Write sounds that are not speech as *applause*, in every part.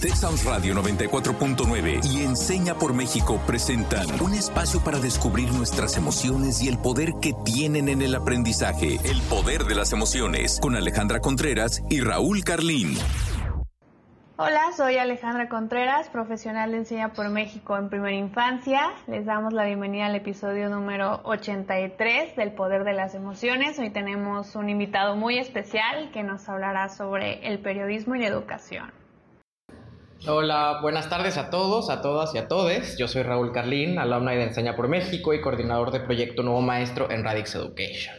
Texas Radio 94.9 y Enseña por México presentan un espacio para descubrir nuestras emociones y el poder que tienen en el aprendizaje. El poder de las emociones con Alejandra Contreras y Raúl Carlín. Hola, soy Alejandra Contreras, profesional de Enseña por México en primera infancia. Les damos la bienvenida al episodio número 83 del Poder de las Emociones. Hoy tenemos un invitado muy especial que nos hablará sobre el periodismo y la educación. Hola, buenas tardes a todos, a todas y a todes. Yo soy Raúl Carlín, alumna de Enseña por México y coordinador de Proyecto Nuevo Maestro en Radix Education.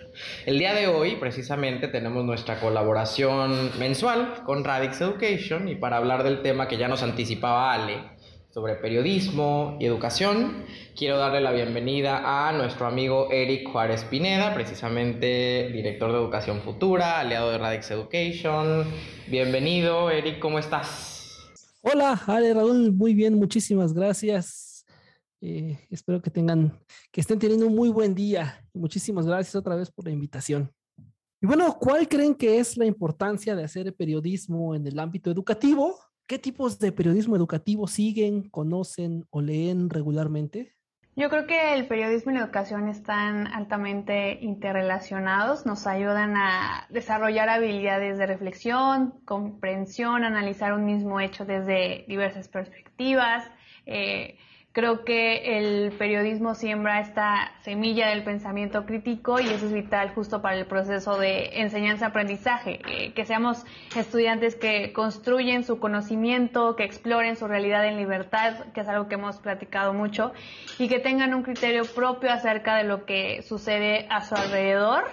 El día de hoy, precisamente, tenemos nuestra colaboración mensual con Radix Education y para hablar del tema que ya nos anticipaba Ale sobre periodismo y educación, quiero darle la bienvenida a nuestro amigo Eric Juárez Pineda, precisamente director de Educación Futura, aliado de Radix Education. Bienvenido, Eric, ¿cómo estás? Hola, Ale Raúl, muy bien, muchísimas gracias. Eh, espero que tengan, que estén teniendo un muy buen día. Muchísimas gracias otra vez por la invitación. Y bueno, ¿cuál creen que es la importancia de hacer periodismo en el ámbito educativo? ¿Qué tipos de periodismo educativo siguen, conocen o leen regularmente? Yo creo que el periodismo y la educación están altamente interrelacionados, nos ayudan a desarrollar habilidades de reflexión, comprensión, analizar un mismo hecho desde diversas perspectivas, eh, Creo que el periodismo siembra esta semilla del pensamiento crítico y eso es vital justo para el proceso de enseñanza-aprendizaje, eh, que seamos estudiantes que construyen su conocimiento, que exploren su realidad en libertad, que es algo que hemos platicado mucho, y que tengan un criterio propio acerca de lo que sucede a su alrededor.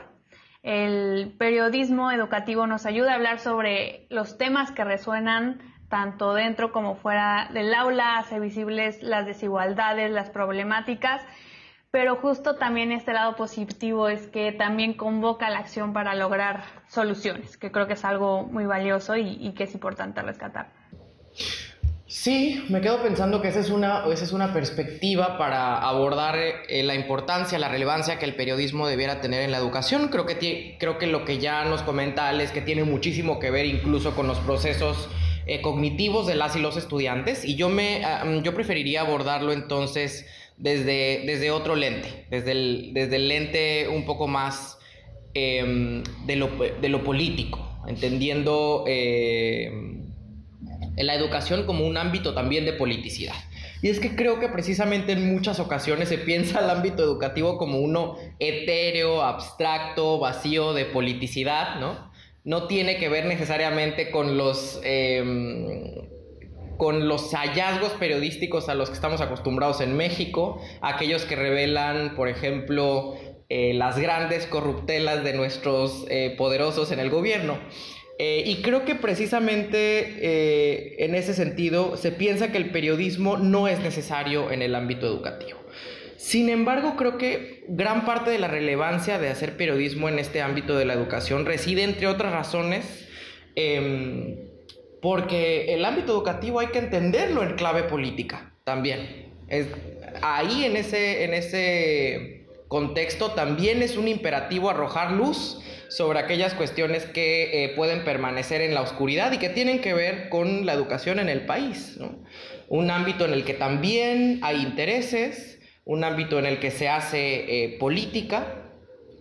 El periodismo educativo nos ayuda a hablar sobre los temas que resuenan tanto dentro como fuera del aula, hace visibles las desigualdades, las problemáticas, pero justo también este lado positivo es que también convoca la acción para lograr soluciones, que creo que es algo muy valioso y, que es importante rescatar. Sí, me quedo pensando que esa es una, esa es una perspectiva para abordar eh, la importancia, la relevancia que el periodismo debiera tener en la educación. Creo que, creo que lo que ya nos comenta es que tiene muchísimo que ver incluso con los procesos eh, cognitivos de las y los estudiantes y yo, me, ah, mm, yo preferiría abordarlo entonces desde, desde otro lente, desde el, desde el lente un poco más em, de, lo, de, lo, político, entendiendo em, la educación como un ámbito también de politicidad. Y es que creo que precisamente en muchas ocasiones se piensa el ámbito educativo como uno etéreo, abstracto, vacío de politicidad, ¿no? No tiene que ver necesariamente con los, em, con los hallazgos periodísticos a los que estamos acostumbrados en México, aquellos que revelan, por ejemplo, eh, las grandes corruptelas de nuestros eh, poderosos en el gobierno. Eh, y creo que precisamente en ese sentido se piensa que el periodismo no es necesario en el ámbito educativo. Sin embargo, creo que gran parte de la relevancia de hacer periodismo en este ámbito de la educación reside, entre otras razones, em, porque el ámbito educativo hay que entenderlo en clave política también. Es, ahí en ese, en ese contexto también es un imperativo arrojar luz sobre aquellas cuestiones que eh, pueden permanecer en la oscuridad y que tienen que ver con la educación en el país. Un ámbito en el que también hay intereses, un ámbito en el que se hace eh, política,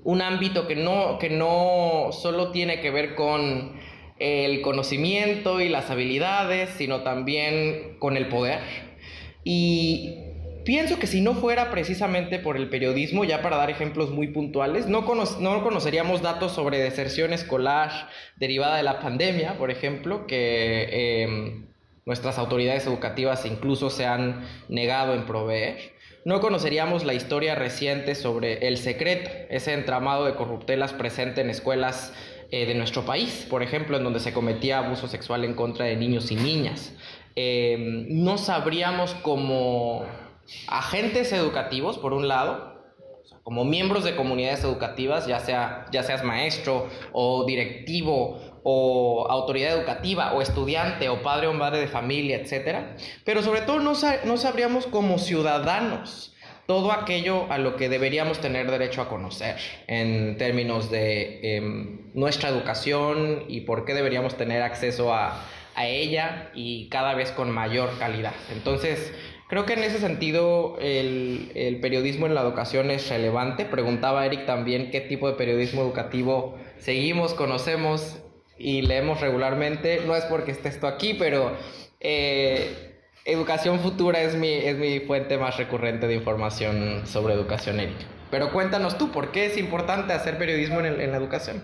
un ámbito que no, que no solo tiene que ver con el conocimiento y las habilidades, sino también con el poder. Y pienso que si no fuera precisamente por el periodismo, ya para dar ejemplos muy puntuales, no, no conoceríamos datos sobre deserción escolar derivada de la pandemia, por ejemplo, que em, nuestras autoridades educativas incluso se han negado en proveer no conoceríamos la historia reciente sobre El Secreto, ese entramado de corruptelas presente en escuelas eh, de nuestro país, por ejemplo, en donde se cometía abuso sexual en contra de niños y niñas. Em, no sabríamos como agentes educativos, por un lado, como miembros de comunidades educativas, ya, sea, ya seas maestro o directivo o autoridad educativa, o estudiante, o padre o madre de familia, etc. Pero sobre todo no, no sabríamos como ciudadanos todo aquello a lo que deberíamos tener derecho a conocer en términos de em, nuestra educación y por qué deberíamos tener acceso a, ella y cada vez con mayor calidad. Entonces, creo que en ese sentido el, el periodismo en la educación es relevante. Preguntaba Eric también qué tipo de periodismo educativo seguimos, conocemos y leemos regularmente. No es porque esté esto aquí, pero eh, Educación Futura es mi, es mi fuente más recurrente de información sobre educación, Eric. Pero cuéntanos tú, ¿por qué es importante hacer periodismo en, en la educación?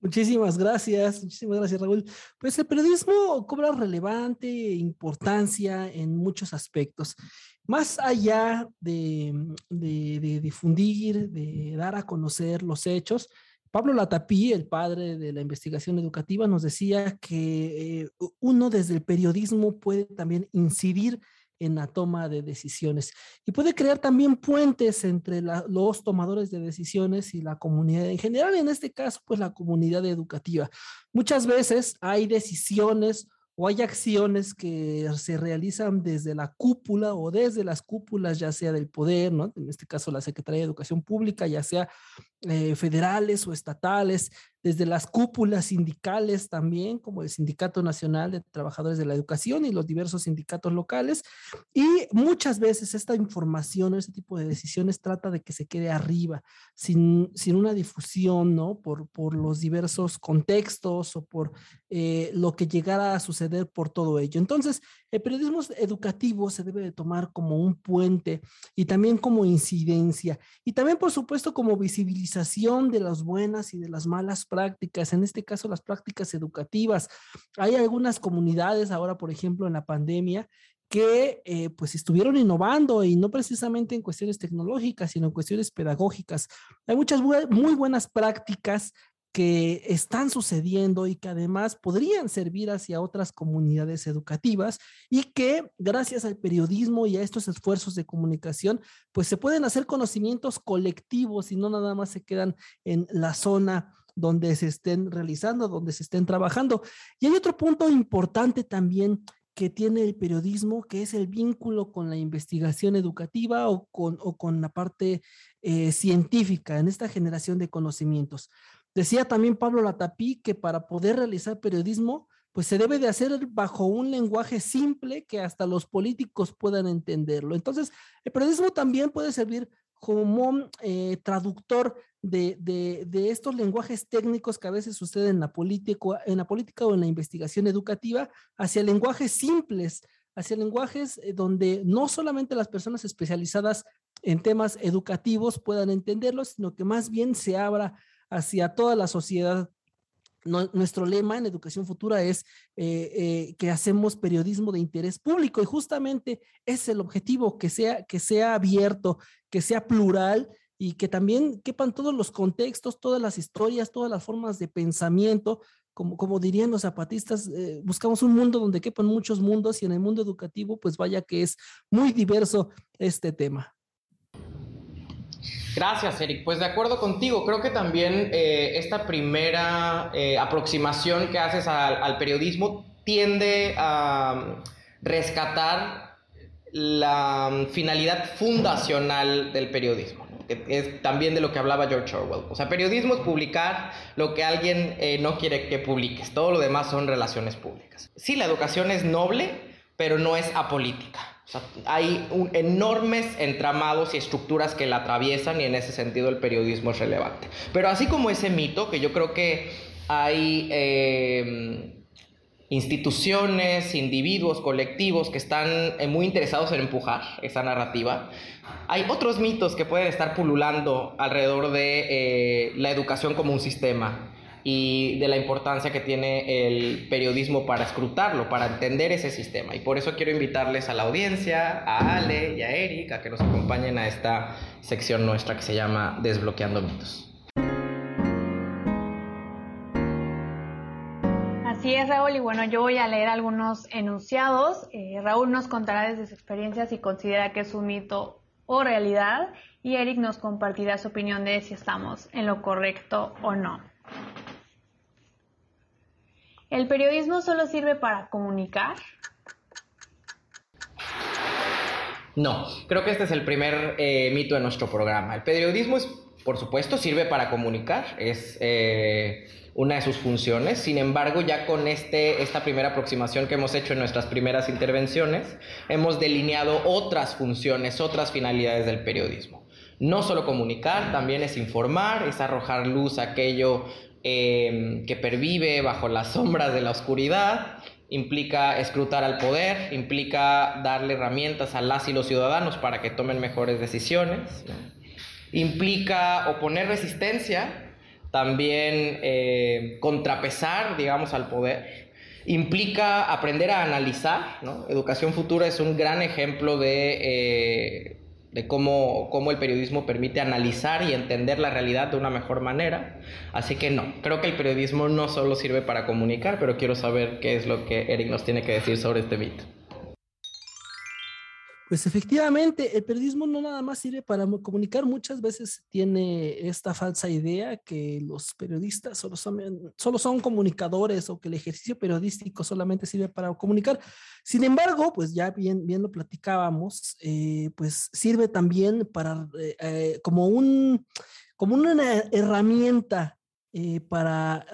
Muchísimas gracias, muchísimas gracias Raúl. Pues el periodismo cobra relevante importancia en muchos aspectos. Más allá de, de, de difundir, de dar a conocer los hechos, Pablo Latapí, el padre de la investigación educativa, nos decía que eh, uno desde el periodismo puede también incidir en la toma de decisiones y puede crear también puentes entre los tomadores de decisiones y la comunidad en general, en este caso, pues la comunidad educativa. Muchas veces hay decisiones o hay acciones que se realizan desde la cúpula o desde las cúpulas, ya sea del poder, ¿no? En este caso la Secretaría de Educación Pública, ya sea eh, federales o estatales, desde las cúpulas sindicales también, como el Sindicato Nacional de Trabajadores de la Educación y los diversos sindicatos locales. Y muchas veces esta información este tipo de decisiones trata de que se quede arriba, sin, sin una difusión, ¿no? Por, por los diversos contextos o por eh, lo que llegara a suceder por todo ello. Entonces, el periodismo educativo se debe de tomar como un puente y también como incidencia y también, por supuesto, como visibilización de las buenas y de las malas prácticas en este caso las prácticas educativas. Hay algunas comunidades ahora, por ejemplo, en la pandemia, que eh, pues estuvieron innovando y no precisamente en cuestiones tecnológicas, sino en cuestiones pedagógicas. Hay muchas muy buenas prácticas que están sucediendo y que además podrían servir hacia otras comunidades educativas y que gracias al periodismo y a estos esfuerzos de comunicación, pues se pueden hacer conocimientos colectivos y no nada más se quedan en la zona donde se estén realizando, donde se estén trabajando. Y hay otro punto importante también que tiene el periodismo, que es el vínculo con la investigación educativa o con, o con la parte eh, científica en esta generación de conocimientos. Decía también Pablo Latapí que para poder realizar periodismo, pues se debe de hacer bajo un lenguaje simple que hasta los políticos puedan entenderlo. Entonces, el periodismo también puede servir como eh, traductor de, de, estos lenguajes técnicos que a veces suceden en la, política, en la política o en la investigación educativa hacia lenguajes simples, hacia lenguajes eh, donde no solamente las personas especializadas en temas educativos puedan entenderlos, sino que más bien se abra hacia toda la sociedad nuestro lema en Educación Futura es eh, eh, que hacemos periodismo de interés público y justamente es el objetivo, que sea, que sea abierto, que sea plural y que también quepan todos los contextos, todas las historias, todas las formas de pensamiento. Como, como dirían los zapatistas, eh, buscamos un mundo donde quepan muchos mundos y en el mundo educativo, pues vaya que es muy diverso este tema. Gracias, Eric. Pues de acuerdo contigo, creo que también eh, esta primera eh, aproximación que haces al, periodismo tiende a um, rescatar la um, finalidad fundacional del periodismo, que es también de lo que hablaba George Orwell. O sea, periodismo es publicar lo que alguien eh, no quiere que publiques, todo lo demás son relaciones públicas. Sí, la educación es noble, pero no es apolítica hay enormes entramados y estructuras que la atraviesan y en ese sentido el periodismo es relevante. Pero así como ese mito, que yo creo que hay em, instituciones, individuos, colectivos que están eh, muy interesados en empujar esa narrativa, hay otros mitos que pueden estar pululando alrededor de eh, la educación como un sistema y de la importancia que tiene el periodismo para escrutarlo, para entender ese sistema. Y por eso quiero invitarles a la audiencia, a Ale y a Eric, a que nos acompañen a esta sección nuestra que se llama Desbloqueando mitos. Así es, Raúl, y bueno, yo voy a leer algunos enunciados. Eh, Raúl nos contará desde su experiencia si considera que es un mito o realidad, y Eric nos compartirá su opinión de si estamos en lo correcto o no. ¿El periodismo solo sirve para comunicar? No, creo que este es el primer eh, mito de nuestro programa. El periodismo es, por supuesto, sirve para comunicar, es eh, una de sus funciones. Sin embargo, ya con este, esta primera aproximación que hemos hecho en nuestras primeras intervenciones, hemos delineado otras funciones, otras finalidades del periodismo. No solo comunicar, también es informar, es arrojar luz a aquello eh, que pervive bajo las *laughs* sombras de la oscuridad, implica escrutar al poder, implica darle herramientas a las y los ciudadanos para que tomen mejores decisiones, implica oponer resistencia también eh, contrapesar, digamos, al poder. Implica aprender a analizar. Educación Futura es un gran ejemplo de, eh, de cómo, cómo, el periodismo permite analizar y entender la realidad de una mejor manera. Así que no, creo que el periodismo no solo sirve para comunicar, pero quiero saber qué es lo que Eric nos tiene que decir sobre este mito. Pues efectivamente, el periodismo no nada más sirve para comunicar, muchas veces tiene esta falsa idea que los periodistas solo son, solo son comunicadores o que el ejercicio periodístico solamente sirve para comunicar. Sin embargo, pues ya bien, bien lo platicábamos, eh, pues sirve también para, eh, eh, como, un, como una herramienta para,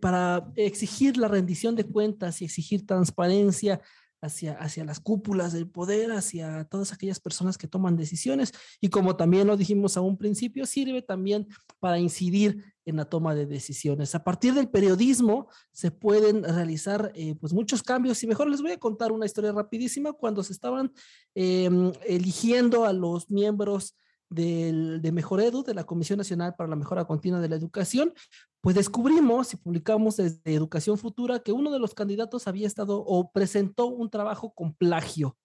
para exigir la rendición de cuentas y exigir transparencia hacia, hacia las cúpulas del poder, hacia todas aquellas personas que toman decisiones. Y como también lo dijimos a un principio, sirve también para incidir en la toma de decisiones. A partir del periodismo se pueden realizar eh, pues muchos cambios. Y mejor les voy a contar una historia rapidísima. Cuando se estaban em, eligiendo a los miembros de Mejor Edu, de la Comisión Nacional para la Mejora Continua de la Educación, pues descubrimos y publicamos desde Educación Futura que uno de los candidatos había estado o presentó un trabajo con plagio.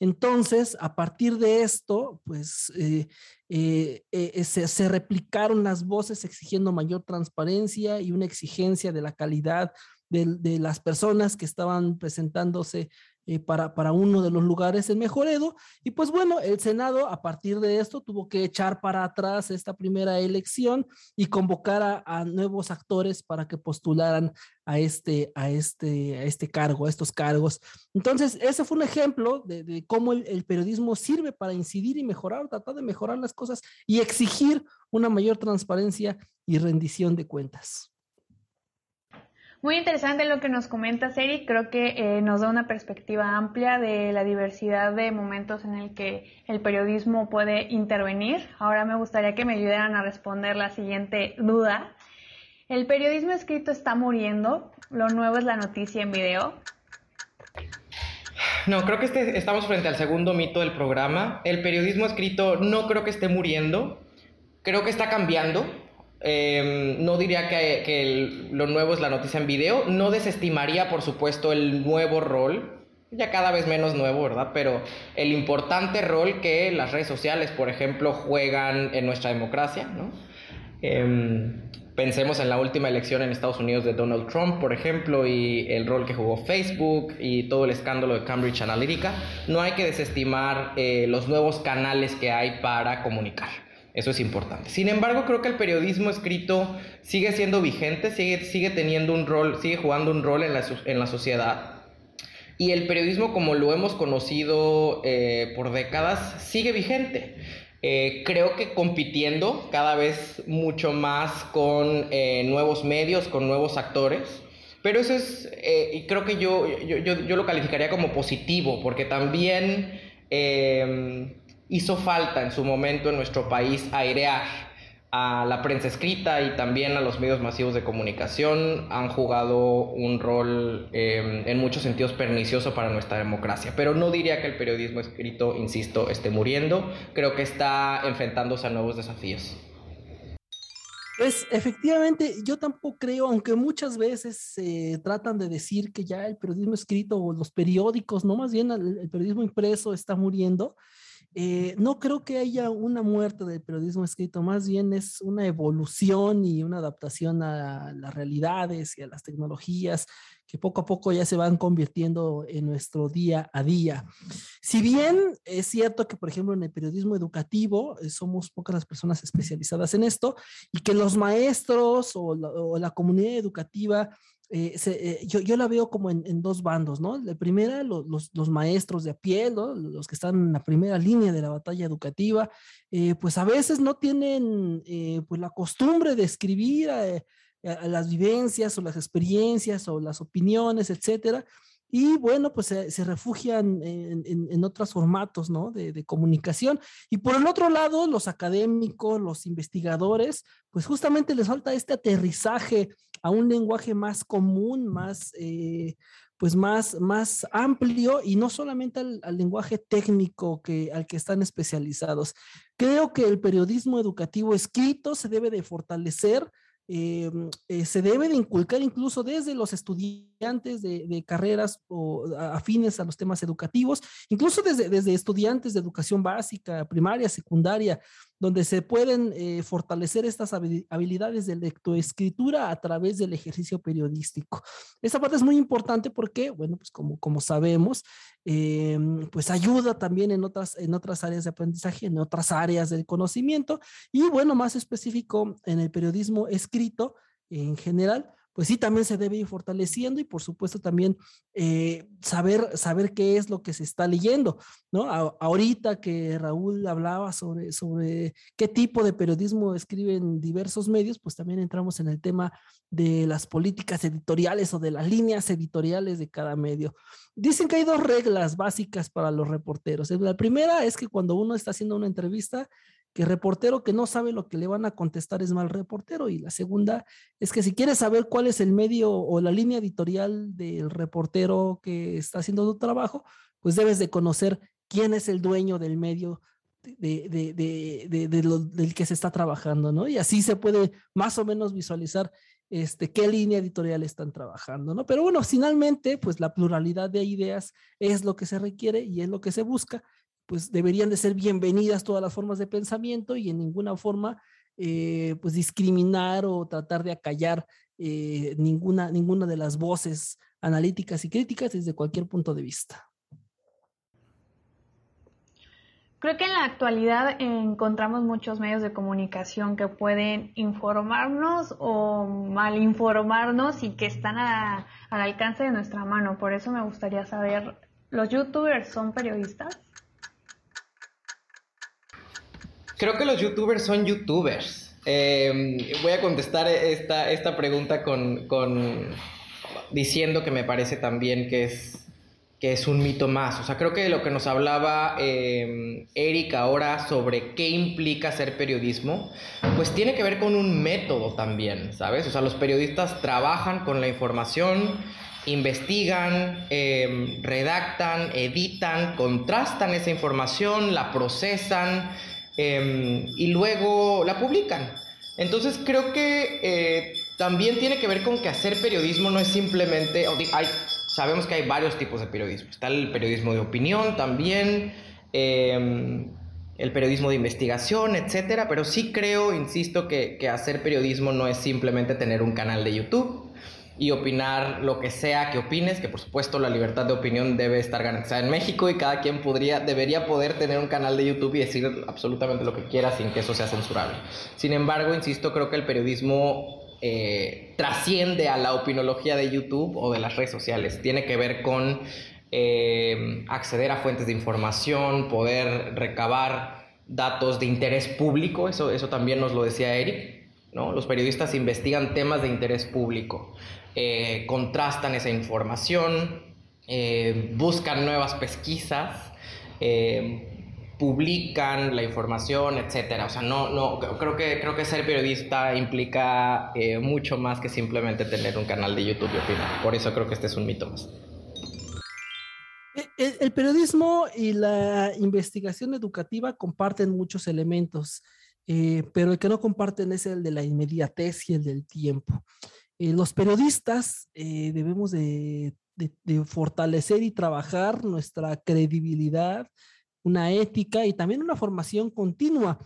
Entonces, a partir de esto, pues eh, eh, eh, se, replicaron las voces exigiendo mayor transparencia y una exigencia de la calidad de las personas que estaban presentándose eh, para, uno de los lugares en Mejoredo. Y pues bueno, el Senado a partir de esto tuvo que echar para atrás esta primera elección y convocar a, nuevos actores para que postularan a este, a, este, a este cargo, a estos cargos. Entonces, ese fue un ejemplo de, de cómo el, el periodismo sirve para incidir y mejorar, tratar de mejorar las cosas y exigir una mayor transparencia y rendición de cuentas. Muy interesante lo que nos comenta Seri, creo que eh, nos da una perspectiva amplia de la diversidad de momentos en el que el periodismo puede intervenir. Ahora me gustaría que me ayudaran a responder la siguiente duda. ¿El periodismo escrito está muriendo? ¿Lo nuevo es la noticia en video? No, creo que este, estamos frente al segundo mito del programa. El periodismo escrito no creo que esté muriendo, creo que está cambiando Em, no diría que, lo nuevo es la noticia en video. No desestimaría, por supuesto, el nuevo rol. Ya cada vez menos nuevo, ¿verdad? Pero el importante rol que las redes sociales, por ejemplo, juegan en nuestra democracia, ¿no? Em, pensemos en la última elección en Estados Unidos de Donald Trump, por ejemplo, y el rol que jugó Facebook y todo el escándalo de Cambridge Analytica. No hay que desestimar eh, los nuevos canales que hay para comunicar. Eso es importante. Sin embargo, creo que el periodismo escrito sigue siendo vigente, sigue, sigue teniendo un rol, sigue jugando un rol en la, en la sociedad. Y el periodismo, como lo hemos conocido eh, por décadas, sigue vigente. Eh, creo que compitiendo cada vez mucho más con eh, nuevos medios, con nuevos actores. Pero eso es, y creo que yo, yo, yo, yo, lo calificaría como positivo, porque también hizo falta en su momento en nuestro país airear a la prensa escrita y también a los medios masivos de comunicación han jugado un rol em, en muchos sentidos pernicioso para nuestra democracia. Pero no diría que el periodismo escrito, insisto, esté muriendo. Creo que está enfrentándose a nuevos desafíos. Pues efectivamente, yo tampoco creo, aunque muchas veces se tratan de decir que ya el periodismo escrito o los periódicos, no más bien el periodismo impreso está muriendo. Eh, no creo que haya una muerte del periodismo escrito, más bien es una evolución y una adaptación a las realidades y a las tecnologías que poco a poco ya se van convirtiendo en nuestro día a día. Si bien es cierto que, por ejemplo, en el periodismo educativo eh, somos pocas las personas especializadas en esto y que los maestros o la, o la comunidad educativa eh, eh, yo, yo, la veo como en, dos bandos, ¿no? La primera, los, los, maestros de a pie. Los que están en la primera línea de la batalla educativa, eh, pues a veces no tienen pues la costumbre de escribir las vivencias o las experiencias o las opiniones, etcétera. Y bueno, pues se, refugian en, en, otros formatos, ¿no? De, de, comunicación. Y por el otro lado, los académicos, los investigadores, pues justamente les falta este aterrizaje a un lenguaje más común, más, eh, pues más, más amplio y no solamente al, lenguaje técnico que, al que están especializados. Creo que el periodismo educativo escrito se debe de fortalecer eh, eh, se debe de inculcar incluso desde los estudiantes de, carreras o afines a los temas educativos, incluso desde, desde estudiantes de educación básica, primaria, secundaria, donde se pueden eh, fortalecer estas habilidades de lectoescritura a través del ejercicio periodístico. Esa parte es muy importante porque, bueno, pues como, como sabemos, pues ayuda también en otras, en otras áreas de aprendizaje, en otras áreas del conocimiento y, bueno, más específico en el periodismo escrito en general, pues sí, también se debe ir fortaleciendo y por supuesto también eh, saber, saber qué es lo que se está leyendo, ¿no? ahorita que Raúl hablaba sobre, sobre qué tipo de periodismo escriben diversos medios, pues también entramos en el tema de las políticas editoriales o de las líneas editoriales de cada medio. Dicen que hay dos reglas básicas para los reporteros. La primera es que cuando uno está haciendo una entrevista, que reportero que no sabe lo que le van a contestar es mal reportero. Y la segunda es que si quieres saber cuál es el medio o la línea editorial del reportero que está haciendo tu trabajo, pues debes de conocer quién es el dueño del medio de, de, de, del que se está trabajando, ¿no? Y así se puede más o menos visualizar este, qué línea editorial están trabajando, ¿no? Pero bueno, finalmente, pues la pluralidad de ideas es lo que se requiere y es lo que se busca pues deberían de ser bienvenidas todas las formas de pensamiento y en ninguna forma eh, pues discriminar o tratar de acallar eh, ninguna, ninguna de las voces analíticas y críticas desde cualquier punto de vista. Creo que en la actualidad encontramos muchos medios de comunicación que pueden informarnos o malinformarnos y que están al alcance de nuestra mano. Por eso me gustaría saber, ¿los youtubers son periodistas? Creo que los youtubers son youtubers. Em, voy a contestar esta, esta pregunta con, con, diciendo que me parece también que es, que es un mito más. O sea, creo que lo que nos hablaba eh, Eric ahora sobre qué implica ser periodismo, pues tiene que ver con un método también, ¿sabes? O sea, los periodistas trabajan con la información, investigan, em, redactan, editan, contrastan esa información, la procesan Em, y luego la publican. Entonces creo que eh, también tiene que ver con que hacer periodismo no es simplemente, hay, sabemos que hay varios tipos de periodismo. Está el periodismo de opinión también, em, el periodismo de investigación, etcétera. Pero sí creo, insisto, que, que hacer periodismo no es simplemente tener un canal de YouTube y opinar lo que sea que opines, que por supuesto la libertad de opinión debe estar garantizada en México y cada quien podría, debería poder tener un canal de YouTube y decir absolutamente lo que quiera sin que eso sea censurable. Sin embargo, insisto, creo que el periodismo eh, trasciende a la opinología de YouTube o de las redes sociales. Tiene que ver con eh, acceder a fuentes de información, poder recabar datos de interés público, eso, eso también nos lo decía Eric. ¿No? Los periodistas investigan temas de interés público. Eh, contrastan esa información, eh, buscan nuevas pesquisas, eh, publican la información, etcétera. O sea, no, no, creo que, creo que ser periodista implica mucho más que simplemente tener un canal de YouTube y opinar. Por eso creo que este es un mito más. El, el periodismo y la investigación educativa comparten muchos elementos. Pero el que no comparten es el de la inmediatez y el del tiempo. Eh, los periodistas eh, debemos de, fortalecer y trabajar nuestra credibilidad, una ética y también una formación continua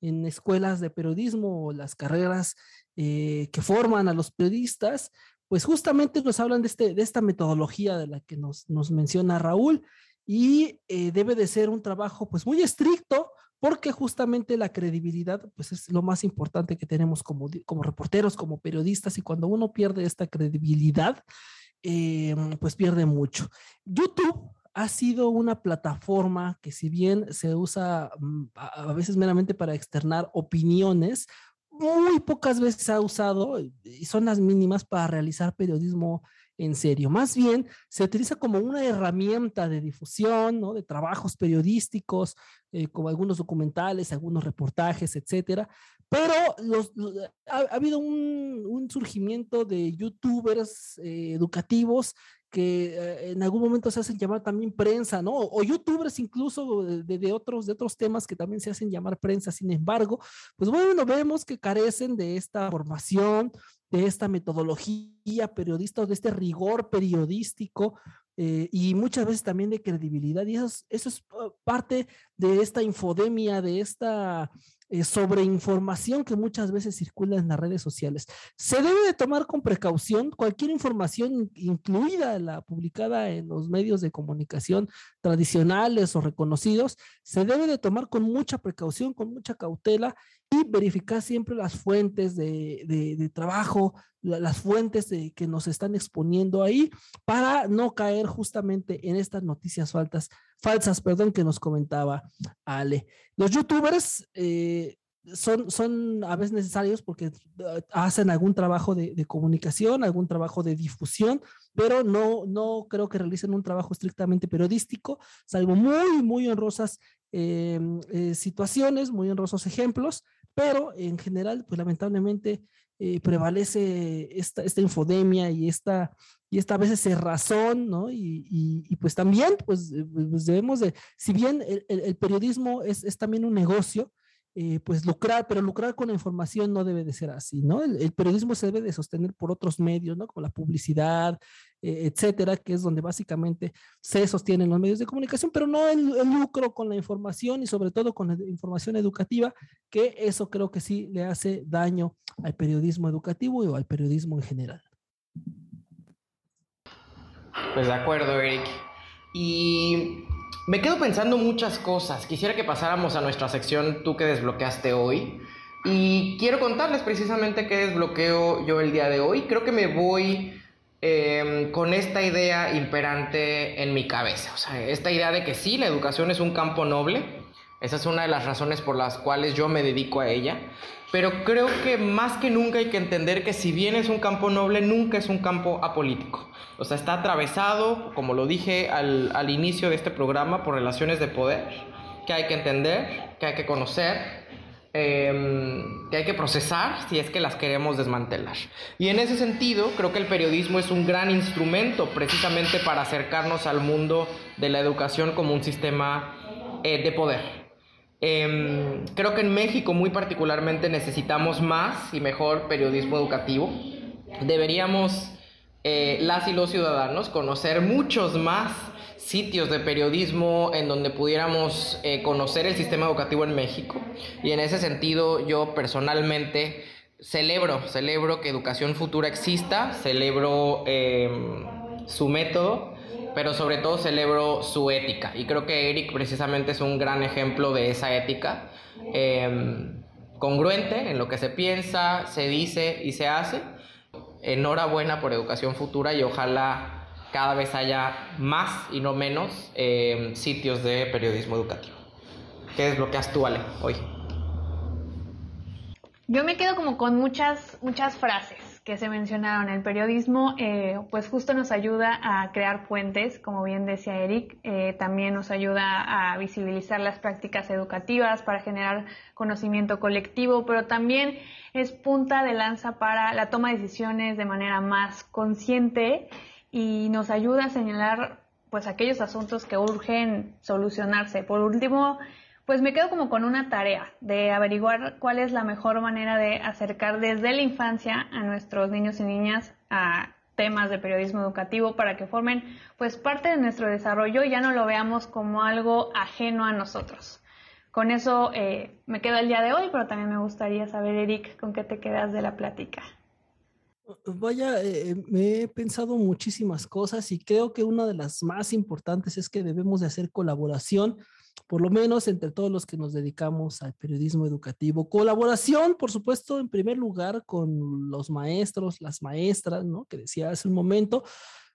en escuelas de periodismo o las carreras eh, que forman a los periodistas, pues justamente nos hablan de, este, de esta metodología de la que nos, nos menciona Raúl y eh, debe de ser un trabajo pues muy estricto porque justamente la credibilidad pues es lo más importante que tenemos como, como reporteros, como periodistas y cuando uno pierde esta credibilidad, eh, pues pierde mucho. YouTube ha sido una plataforma que si bien se usa mm, a veces meramente para externar opiniones, muy pocas veces ha usado y son las mínimas para realizar periodismo en serio. Más bien se utiliza como una herramienta de difusión, ¿no? de trabajos periodísticos, eh, como algunos documentales, algunos reportajes, etcétera. Pero los, ha, habido un, surgimiento de youtubers eh, educativos que eh, en algún momento se hacen llamar también prensa, ¿no? O, youtubers incluso de, de, otros, de otros temas que también se hacen llamar prensa. Sin embargo, pues bueno, vemos que carecen de esta formación, de esta metodología periodista, de este rigor periodístico eh, y muchas veces también de credibilidad. Y eso eso es parte de esta infodemia, de esta eh, sobre información que muchas veces circula en las redes sociales. Se debe de tomar con precaución cualquier información, incluida la publicada en los medios de comunicación tradicionales o reconocidos, se debe de tomar con mucha precaución, con mucha cautela y verificar siempre las fuentes de, de, trabajo, las fuentes de, que nos están exponiendo ahí para no caer justamente en estas noticias faltas, falsas perdón, que nos comentaba Ale. Los youtubers eh, son, son a veces necesarios porque eh, hacen algún trabajo de, comunicación, algún trabajo de difusión, pero no, no creo que realicen un trabajo estrictamente periodístico, salvo muy, muy honrosas eh, situaciones, muy honrosos ejemplos, pero en general, pues lamentablemente prevalece esta, esta infodemia y esta y esta a veces es razón, ¿no? Y, y, pues también, pues, eh, pues, debemos de, si bien el, el, periodismo es, es, también un negocio, eh, pues lucrar, pero lucrar con la información no debe de ser así, ¿no? El, periodismo se debe de sostener por otros medios, ¿no? Como la publicidad, eh, etcétera, que es donde básicamente se sostienen los medios de comunicación, pero no el, lucro con la información y sobre todo con la información educativa, que eso creo que sí le hace daño al periodismo educativo y al periodismo en general. Pues de acuerdo, Eric. Y me quedo pensando muchas cosas. Quisiera que pasáramos a nuestra sección Tú que desbloqueaste hoy. Y quiero contarles precisamente qué desbloqueo yo el día de hoy. Creo que me voy em, con esta idea imperante en mi cabeza. O sea, esta idea de que sí, la educación es un campo noble. Esa es una de las razones por las cuales yo me dedico a ella. Pero creo que más que nunca hay que entender que si bien es un campo noble, nunca es un campo apolítico. O sea, está atravesado, como lo dije al, al inicio de este programa, por relaciones de poder que hay que entender, que hay que conocer, em, que hay que procesar si es que las queremos desmantelar. Y en ese sentido, creo que el periodismo es un gran instrumento precisamente para acercarnos al mundo de la educación como un sistema eh, de poder. Em, creo que en México muy particularmente necesitamos más y mejor periodismo educativo. Deberíamos eh, las y los ciudadanos conocer muchos más sitios de periodismo en donde pudiéramos eh, conocer el sistema educativo en México. Y en ese sentido yo personalmente celebro, celebro que Educación Futura exista, celebro em, su método pero sobre todo celebro su ética. Y creo que Eric precisamente es un gran ejemplo de esa ética, em, congruente en lo que se piensa, se dice y se hace. Enhorabuena por Educación Futura y ojalá cada vez haya más y no menos em, sitios de periodismo educativo. ¿Qué desbloqueas tú, Ale, hoy? Yo me quedo como con muchas, muchas frases que se mencionaron. El periodismo, eh, pues justo nos ayuda a crear puentes, como bien decía Eric, eh, también nos ayuda a visibilizar las prácticas educativas para generar conocimiento colectivo, pero también es punta de lanza para la toma de decisiones de manera más consciente y nos ayuda a señalar pues aquellos asuntos que urgen solucionarse. Por último, pues me quedo como con una tarea de averiguar cuál es la mejor manera de acercar desde la infancia a nuestros niños y niñas a temas de periodismo educativo para que formen pues parte de nuestro desarrollo y ya no lo veamos como algo ajeno a nosotros. Con eso eh, me quedo el día de hoy, pero también me gustaría saber, Eric, con qué te quedas de la plática. Vaya, eh, me he pensado muchísimas cosas y creo que una de las más importantes es que debemos de hacer colaboración, por lo menos entre todos los que nos dedicamos al periodismo educativo. Colaboración, por supuesto, en primer lugar con los maestros, las maestras, ¿no? Que decía hace un momento,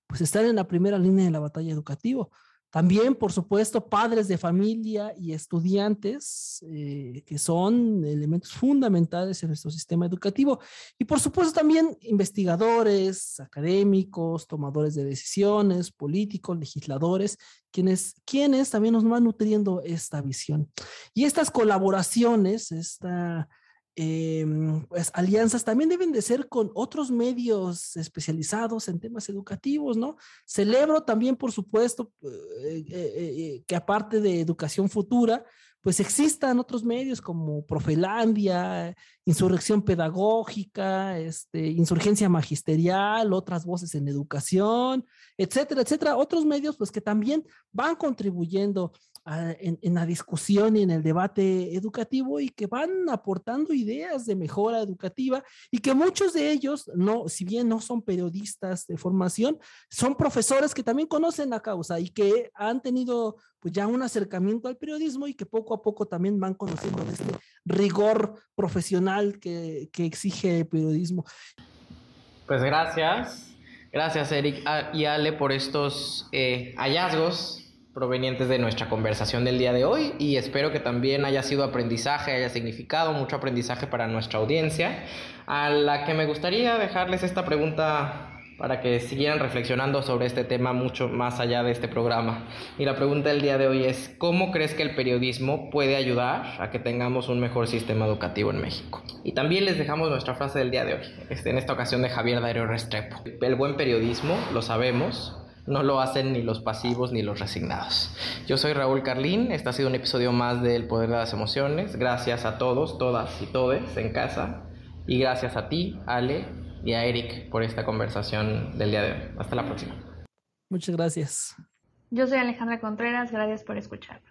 pues están en la primera línea de la batalla educativa también, por supuesto, padres de familia y estudiantes, eh, que son elementos fundamentales en nuestro sistema educativo. Y por supuesto también investigadores, académicos, tomadores de decisiones, políticos, legisladores, quienes, quienes también nos van nutriendo esta visión. Y estas colaboraciones, esta Em, pues alianzas también deben de ser con otros medios especializados en temas educativos, ¿no? Celebro también, por supuesto, eh, eh, eh, que aparte de educación futura, pues existan otros medios como Profelandia, Insurrección Pedagógica, este, Insurgencia Magisterial, otras voces en educación, etcétera, etcétera. Otros medios pues que también van contribuyendo en, la discusión y en el debate educativo y que van aportando ideas de mejora educativa y que muchos de ellos, no, si bien no son periodistas de formación, son profesores que también conocen la causa y que han tenido pues ya un acercamiento al periodismo y que poco a poco también van conociendo este rigor profesional que, que exige el periodismo. Pues gracias, gracias Eric ah, y Ale por estos eh, hallazgos provenientes de nuestra conversación del día de hoy y espero que también haya sido aprendizaje, haya significado mucho aprendizaje para nuestra audiencia, a la que me gustaría dejarles esta pregunta para que siguieran reflexionando sobre este tema mucho más allá de este programa. Y la pregunta del día de hoy es, ¿cómo crees que el periodismo puede ayudar a que tengamos un mejor sistema educativo en México? Y también les dejamos nuestra frase del día de hoy, este, en esta ocasión de Javier Darío Restrepo. El buen periodismo, lo sabemos, no lo hacen ni los pasivos ni los resignados. Yo soy Raúl Carlín, este ha sido un episodio más del Poder de las Emociones. Gracias a todos, todas y todes en casa. Y gracias a ti, Ale, y a Eric por esta conversación del día de hoy. Hasta la próxima. Muchas gracias. Yo soy Alejandra Contreras, gracias por escucharnos.